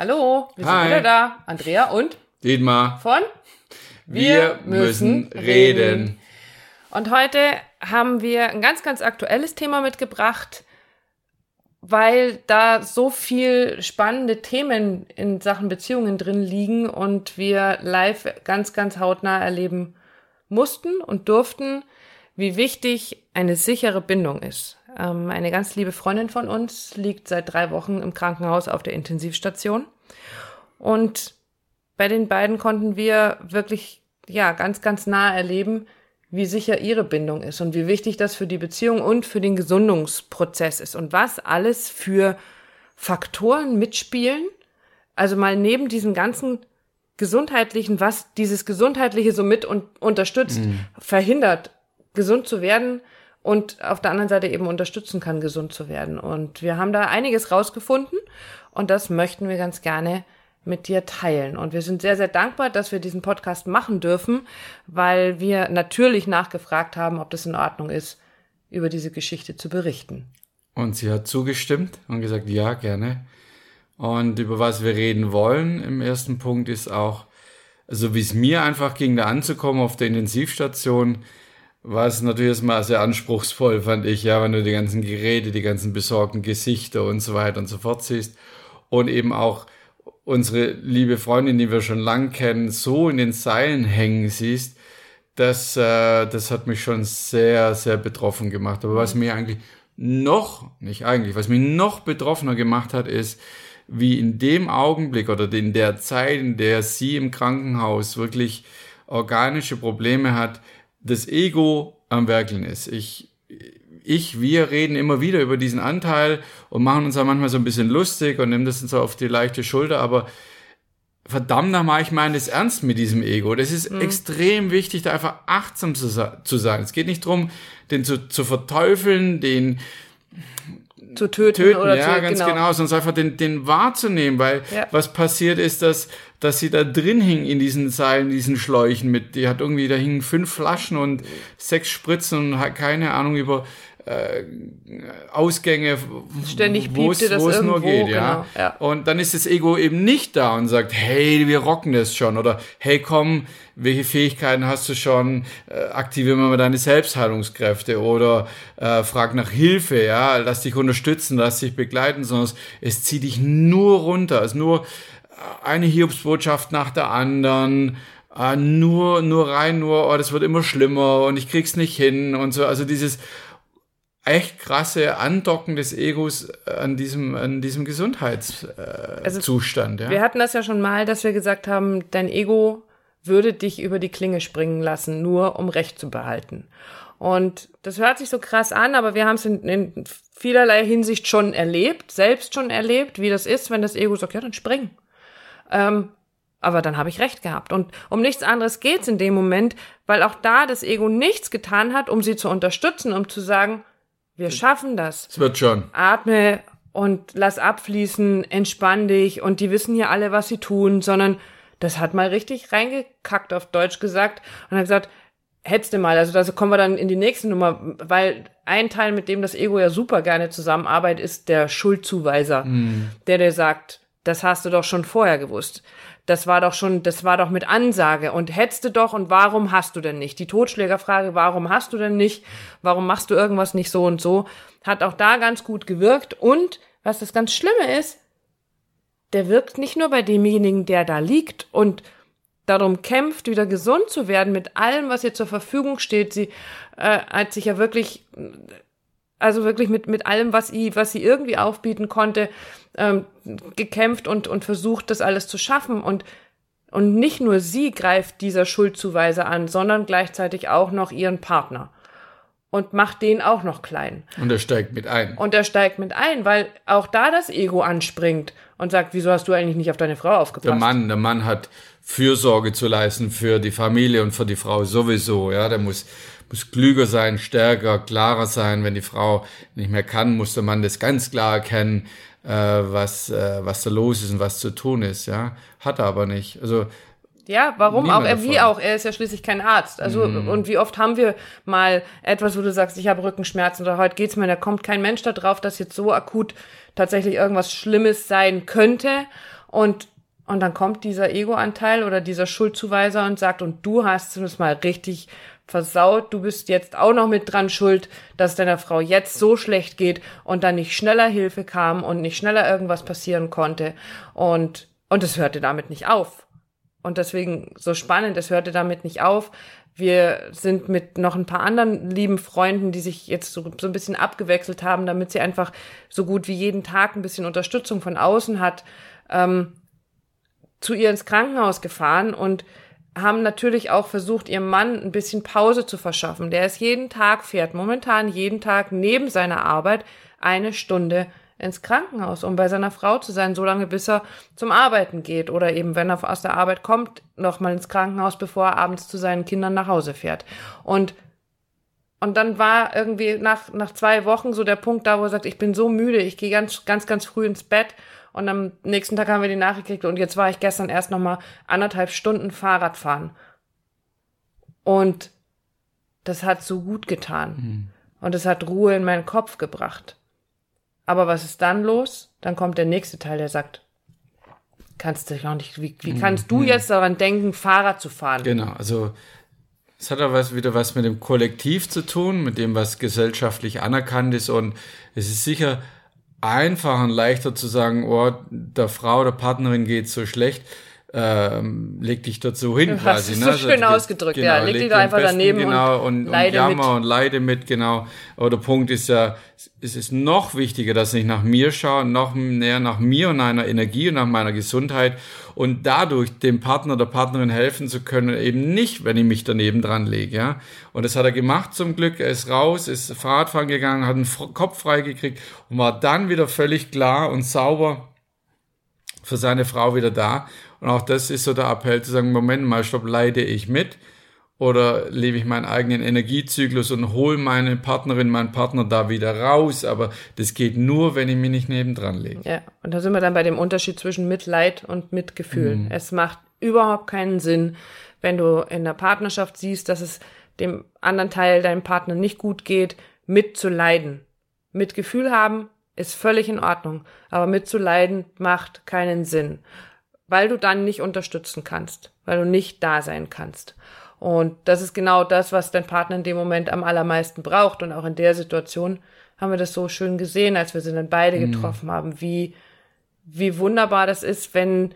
Hallo, wir sind Hi. wieder da. Andrea und Dietmar, von wir, müssen reden. Und heute haben wir ein ganz, ganz aktuelles Thema mitgebracht, weil da so viel spannende Themen in Sachen Beziehungen drin liegen und wir live ganz, ganz hautnah erleben mussten und durften, wie wichtig eine sichere Bindung ist. Ähm, eine ganz liebe Freundin von uns liegt seit drei Wochen im Krankenhaus auf der Intensivstation und bei den beiden konnten wir wirklich, ja, ganz, ganz nah erleben, wie sicher ihre Bindung ist und wie wichtig das für die Beziehung und für den Gesundungsprozess ist und was alles für Faktoren mitspielen. Also mal neben diesem ganzen gesundheitlichen, was dieses gesundheitliche so mit und unterstützt, verhindert, gesund zu werden und auf der anderen Seite eben unterstützen kann, gesund zu werden. Und wir haben da einiges rausgefunden und das möchten wir ganz gerne mit dir teilen. Und wir sind sehr, sehr dankbar, dass wir diesen Podcast machen dürfen, weil wir natürlich nachgefragt haben, ob das in Ordnung ist, über diese Geschichte zu berichten. Und sie hat zugestimmt und gesagt, ja, gerne. Und über was wir reden wollen im ersten Punkt ist auch, also wie es mir einfach ging, da anzukommen auf der Intensivstation, war es natürlich erstmal sehr anspruchsvoll, fand ich, ja, wenn du die ganzen Geräte, die ganzen besorgten Gesichter und so weiter und so fort siehst. Und eben auch unsere liebe Freundin, die wir schon lang kennen, so in den Seilen hängen siehst, das, äh, das hat mich schon sehr, sehr betroffen gemacht. Aber was mir eigentlich noch, nicht eigentlich, was mich noch betroffener gemacht hat, ist, wie in dem Augenblick oder in der Zeit, in der sie im Krankenhaus wirklich organische Probleme hat, das Ego am Werkeln ist. Ich, ich, wir reden immer wieder über diesen Anteil und machen uns da manchmal so ein bisschen lustig und nehmen das so auf die leichte Schulter, aber verdammt nochmal, ich meine das ernst mit diesem Ego. Das ist extrem wichtig, da einfach achtsam zu, zu sein. Es geht nicht drum, den zu, zu verteufeln, den Zu töten, töten, oder ja, zu, ganz genau, sondern einfach den, den wahrzunehmen, weil Ja. was passiert ist, dass, dass sie da drin hing in diesen Seilen, diesen Schläuchen mit, die hat irgendwie, da hingen fünf Flaschen und sechs Spritzen und hat keine Ahnung über äh, Ausgänge, Ständig wo es nur geht, ja. genau, ja. Und dann ist das Ego eben nicht da und sagt, hey, wir rocken das schon. Oder hey, komm, welche Fähigkeiten hast du schon? Äh, aktiviere mal deine Selbstheilungskräfte. Oder äh, frag nach Hilfe, ja, lass dich unterstützen, lass dich begleiten, sondern es, zieht dich nur runter, es nur eine Hiobsbotschaft nach der anderen. äh, Nur, nur rein, nur, oh, das wird immer schlimmer und ich krieg's nicht hin und so. Also dieses echt krasse Andocken des Egos an diesem, an diesem Gesundheitszustand. Äh, Also, ja. Wir hatten das ja schon mal, dass wir gesagt haben, dein Ego würde dich über die Klinge springen lassen, nur um Recht zu behalten. Und das hört sich so krass an, aber wir haben es in, in vielerlei Hinsicht schon erlebt, selbst schon erlebt, wie das ist, wenn das Ego sagt, ja, dann spring. Ähm, aber dann habe ich recht gehabt. Und um nichts anderes geht's in dem Moment, weil auch da das Ego nichts getan hat, um sie zu unterstützen, um zu sagen, wir schaffen das Es wird schon. atme und lass abfließen, entspann dich und die wissen hier alle, was sie tun, sondern das hat mal richtig reingekackt, auf Deutsch gesagt, und hat gesagt, hättest du mal, also da kommen wir dann in die nächste Nummer, weil ein Teil, mit dem das Ego ja super gerne zusammenarbeitet, ist der Schuldzuweiser, der dir sagt, das hast du doch schon vorher gewusst. Das war doch schon, das war doch mit Ansage und hättest du doch und warum hast du denn nicht? Die Totschlägerfrage, warum hast du denn nicht? Warum machst du irgendwas nicht so und so? Hat auch da ganz gut gewirkt und was das ganz Schlimme ist, der wirkt nicht nur bei demjenigen, der da liegt und darum kämpft, wieder gesund zu werden mit allem, was ihr zur Verfügung steht. Sie äh, hat sich ja wirklich, also wirklich mit, mit allem, was sie, was sie irgendwie aufbieten konnte, ähm, gekämpft und, und versucht, das alles zu schaffen. Und, und nicht nur sie greift dieser Schuldzuweiser an, sondern gleichzeitig auch noch ihren Partner. Und macht den auch noch klein. Und er steigt mit ein. Und er steigt mit ein, weil auch da das Ego anspringt und sagt, wieso hast du eigentlich nicht auf deine Frau aufgepasst? Der Mann, der Mann hat Fürsorge zu leisten für die Familie und für die Frau sowieso. Ja, der muss, muss klüger sein, stärker, klarer sein. Wenn die Frau nicht mehr kann, muss der Mann das ganz klar erkennen, äh, was, äh, was da los ist und was zu tun ist. Ja, hat er aber nicht. Also Ja, warum auch? Er, wie auch? Er ist ja schließlich kein Arzt. Also, und wie oft haben wir mal etwas, wo du sagst, ich habe Rückenschmerzen oder heute geht's mir, da kommt kein Mensch da drauf, dass jetzt so akut tatsächlich irgendwas Schlimmes sein könnte. Und, und dann kommt dieser Ego-Anteil oder dieser Schuldzuweiser und sagt, und du hast es mal richtig versaut, du bist jetzt auch noch mit dran schuld, dass deiner Frau jetzt so schlecht geht und dann nicht schneller Hilfe kam und nicht schneller irgendwas passieren konnte. Und, und es hörte damit nicht auf. Und deswegen so spannend, es hörte damit nicht auf. Wir sind mit noch ein paar anderen lieben Freunden, die sich jetzt so, so ein bisschen abgewechselt haben, damit sie einfach so gut wie jeden Tag ein bisschen Unterstützung von außen hat, ähm, zu ihr ins Krankenhaus gefahren und haben natürlich auch versucht, ihrem Mann ein bisschen Pause zu verschaffen. Der ist jeden Tag, fährt momentan jeden Tag neben seiner Arbeit eine Stunde ins Krankenhaus, um bei seiner Frau zu sein, so lange bis er zum Arbeiten geht oder eben, wenn er aus der Arbeit kommt, nochmal ins Krankenhaus, bevor er abends zu seinen Kindern nach Hause fährt. Und und dann war irgendwie nach, nach zwei Wochen so der Punkt da, wo er sagt, ich bin so müde, ich gehe ganz, ganz, ganz früh ins Bett. Und am nächsten Tag haben wir die Nachricht gekriegt und jetzt war ich gestern erst nochmal anderthalb Stunden Fahrrad fahren. Und das hat so gut getan. Mhm. Und es hat Ruhe in meinen Kopf gebracht. Aber was ist dann los? Dann kommt der nächste Teil, der sagt, kannst du auch nicht, wie, wie kannst du mhm. jetzt daran denken, Fahrrad zu fahren? Genau, also es hat aber wieder was mit dem Kollektiv zu tun, mit dem, was gesellschaftlich anerkannt ist. Und es ist sicher einfacher und leichter zu sagen, oh, der Frau, der Partnerin geht so schlecht ähm, leg dich dazu hin du quasi. Ne? so schön also, ausgedrückt, genau, ja. Leg, leg dich da einfach besten, daneben genau, und, und, leide und jammer mit. und leide mit, genau. Aber der Punkt ist ja, es ist noch wichtiger, dass ich nach mir schaue, noch näher nach mir und meiner Energie und nach meiner Gesundheit und dadurch dem Partner oder Partnerin helfen zu können, eben nicht, wenn ich mich daneben dran lege, ja. Und das hat er gemacht zum Glück. Er ist raus, ist Fahrradfahren gegangen, hat einen Kopf freigekriegt und war dann wieder völlig klar und sauber für seine Frau wieder da. Und auch das ist so der Appell zu sagen, Moment mal, stopp, leide ich mit? Oder lebe ich meinen eigenen Energiezyklus und hole meine Partnerin, meinen Partner da wieder raus? Aber das geht nur, wenn ich mich nicht nebendran lege. Ja, und da sind wir dann bei dem Unterschied zwischen Mitleid und Mitgefühl. Mhm. Es macht überhaupt keinen Sinn, wenn du in der Partnerschaft siehst, dass es dem anderen Teil, deinem Partner nicht gut geht, mitzuleiden. Mitgefühl haben ist völlig in Ordnung, aber mitzuleiden macht keinen Sinn weil du dann nicht unterstützen kannst, weil du nicht da sein kannst. Und das ist genau das, was dein Partner in dem Moment am allermeisten braucht. Und auch in der Situation haben wir das so schön gesehen, als wir sie dann beide mhm. getroffen haben, wie, wie wunderbar das ist, wenn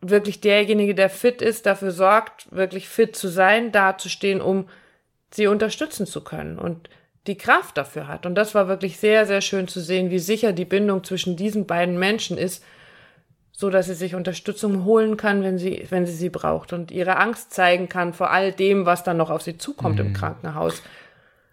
wirklich derjenige, der fit ist, dafür sorgt, wirklich fit zu sein, dazustehen, um sie unterstützen zu können und die Kraft dafür hat. Und das war wirklich sehr, sehr schön zu sehen, wie sicher die Bindung zwischen diesen beiden Menschen ist, so dass sie sich Unterstützung holen kann, wenn sie, wenn sie sie braucht und ihre Angst zeigen kann vor all dem, was dann noch auf sie zukommt mhm. im Krankenhaus.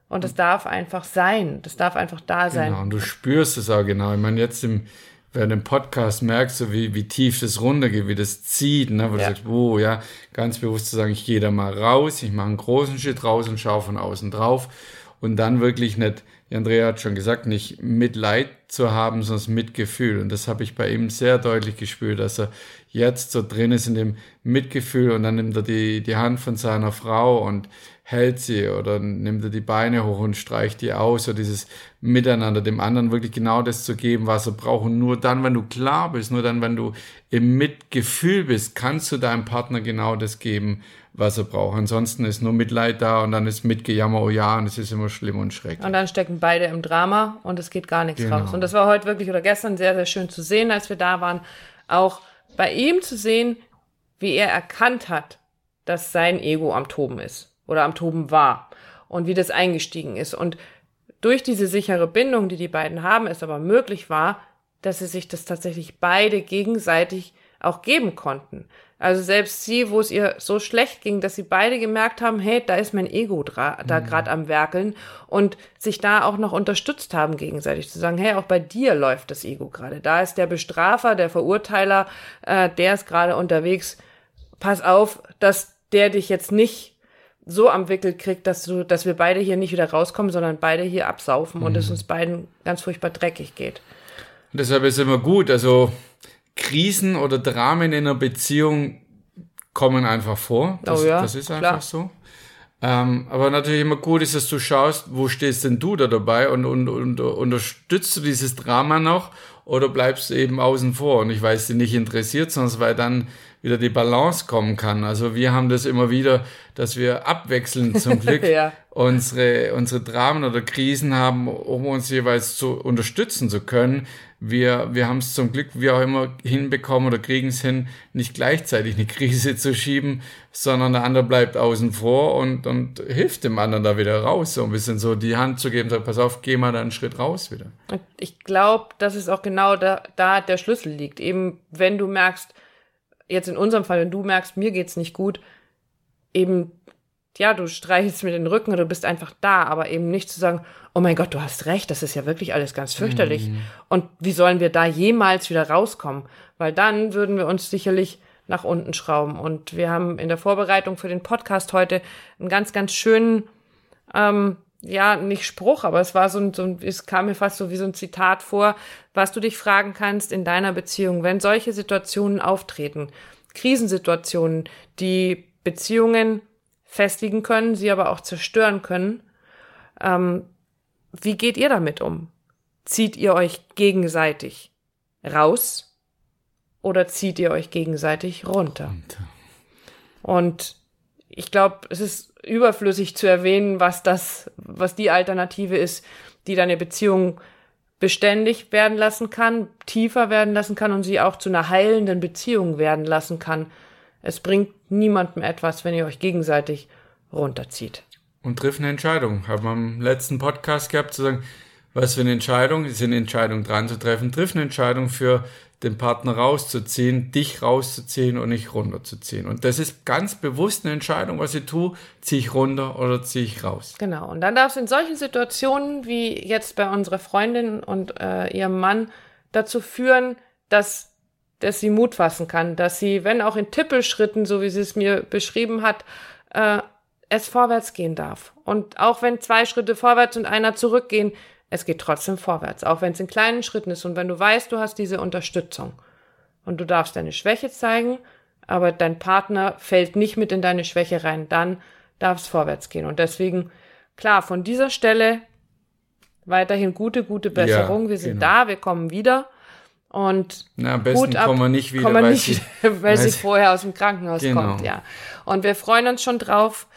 Und das darf einfach sein. Das darf einfach da sein. Genau, und du spürst es auch genau. Ich meine, jetzt im, während dem Podcast merkst du, wie, wie tief das runtergeht, wie das zieht, ne? wo ja. du sagst, oh ja, ganz bewusst zu sagen, ich gehe da mal raus, ich mache einen großen Schritt raus und schaue von außen drauf und dann wirklich nicht Andrea hat schon gesagt, nicht Mitleid zu haben, sondern Mitgefühl. Und das habe ich bei ihm sehr deutlich gespürt, dass er jetzt so drin ist in dem Mitgefühl und dann nimmt er die, die Hand von seiner Frau und hält sie oder nimmt er die Beine hoch und streicht die aus, so dieses Miteinander, dem anderen wirklich genau das zu geben, was er braucht. Und nur dann, wenn du klar bist, nur dann, wenn du im Mitgefühl bist, kannst du deinem Partner genau das geben, was er braucht. Ansonsten ist nur Mitleid da und dann ist Mitgejammer, oh ja, und es ist immer schlimm und schrecklich. Und dann stecken beide im Drama und es geht gar nichts genau. raus. Und das war heute wirklich oder gestern sehr, sehr schön zu sehen, als wir da waren. Auch bei ihm zu sehen, wie er erkannt hat, dass sein Ego am Toben ist oder am Toben war und wie das eingestiegen ist. Und durch diese sichere Bindung, die die beiden haben, es aber möglich war, dass sie sich das tatsächlich beide gegenseitig auch geben konnten. Also selbst sie, wo es ihr so schlecht ging, dass sie beide gemerkt haben, hey, da ist mein Ego da mhm. gerade am Werkeln und sich da auch noch unterstützt haben gegenseitig zu sagen, hey, auch bei dir läuft das Ego gerade. Da ist der Bestrafer, der Verurteiler, äh, der ist gerade unterwegs. Pass auf, dass der dich jetzt nicht so am Wickel kriegt, dass du, dass wir beide hier nicht wieder rauskommen, sondern beide hier absaufen mhm. und es uns beiden ganz furchtbar dreckig geht. Und deshalb ist immer gut, also Krisen oder Dramen in einer Beziehung kommen einfach vor. Das, oh ja, das ist einfach klar. so. Ähm, aber natürlich immer gut ist, dass du schaust, wo stehst denn du da dabei und, und, und unterstützt du dieses Drama noch oder bleibst du eben außen vor? Und ich weiß, sie nicht interessiert, sondern weil dann wieder die Balance kommen kann. Also wir haben das immer wieder, dass wir abwechselnd zum Glück ja. unsere, unsere Dramen oder Krisen haben, um uns jeweils zu unterstützen zu können. Wir, wir haben es zum Glück, wie auch immer, hinbekommen oder kriegen es hin, nicht gleichzeitig eine Krise zu schieben, sondern der andere bleibt außen vor und, und hilft dem anderen da wieder raus, so ein bisschen so die Hand zu geben, sagt, pass auf, geh mal da einen Schritt raus wieder. Ich glaube, dass es auch genau da, da der Schlüssel liegt. Eben, wenn du merkst, jetzt in unserem Fall, wenn du merkst, mir geht's nicht gut, eben, ja, du streichelst mir den Rücken oder du bist einfach da, aber eben nicht zu sagen, oh mein Gott, du hast recht, das ist ja wirklich alles ganz fürchterlich. Mhm. Und wie sollen wir da jemals wieder rauskommen? Weil dann würden wir uns sicherlich nach unten schrauben. Und wir haben in der Vorbereitung für den Podcast heute einen ganz, ganz schönen, ähm, ja, nicht Spruch, aber es war so ein, so ein, es kam mir fast so wie so ein Zitat vor, was du dich fragen kannst in deiner Beziehung, wenn solche Situationen auftreten, Krisensituationen, die Beziehungen festigen können, sie aber auch zerstören können. Ähm, wie geht ihr damit um? Zieht ihr euch gegenseitig raus oder zieht ihr euch gegenseitig runter? Und ich glaube, es ist überflüssig zu erwähnen, was das, was die Alternative ist, die deine Beziehung beständig werden lassen kann, tiefer werden lassen kann und sie auch zu einer heilenden Beziehung werden lassen kann. Es bringt niemandem etwas, wenn ihr euch gegenseitig runterzieht. Und trifft eine Entscheidung. Haben wir im letzten Podcast gehabt zu sagen, was für eine Entscheidung, ist eine Entscheidung dran zu treffen, triff eine Entscheidung für den Partner rauszuziehen, dich rauszuziehen und nicht runterzuziehen. Und das ist ganz bewusst eine Entscheidung, was ich tue, ziehe ich runter oder ziehe ich raus. Genau. Und dann darf es in solchen Situationen wie jetzt bei unserer Freundin und äh, ihrem Mann dazu führen, dass, dass sie Mut fassen kann, dass sie, wenn auch in Tippelschritten, so wie sie es mir beschrieben hat, äh, es vorwärts gehen darf. Und auch wenn zwei Schritte vorwärts und einer zurückgehen, es geht trotzdem vorwärts, auch wenn es in kleinen Schritten ist und wenn du weißt, du hast diese Unterstützung und du darfst deine Schwäche zeigen, aber dein Partner fällt nicht mit in deine Schwäche rein, dann darf es vorwärts gehen. Und deswegen, klar, von dieser Stelle weiterhin gute, gute Besserung. Ja, wir sind genau. da, wir kommen wieder. Und Na, am besten ab, kommen wir nicht wieder, weil, nicht, sie, weil sie vorher aus dem Krankenhaus genau. kommt, ja. Und wir freuen uns schon drauf,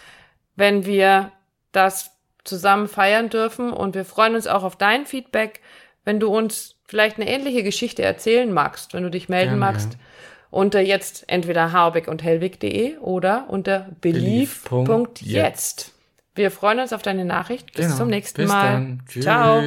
wenn wir das zusammen feiern dürfen. Und wir freuen uns auch auf dein Feedback, wenn du uns vielleicht eine ähnliche Geschichte erzählen magst, wenn du dich melden Gerne, magst. Ja. Unter jetzt entweder harbeck und hellwig.de oder unter belief.jetzt. Wir freuen uns auf deine Nachricht. Bis genau. zum nächsten Bis Mal. Ciao.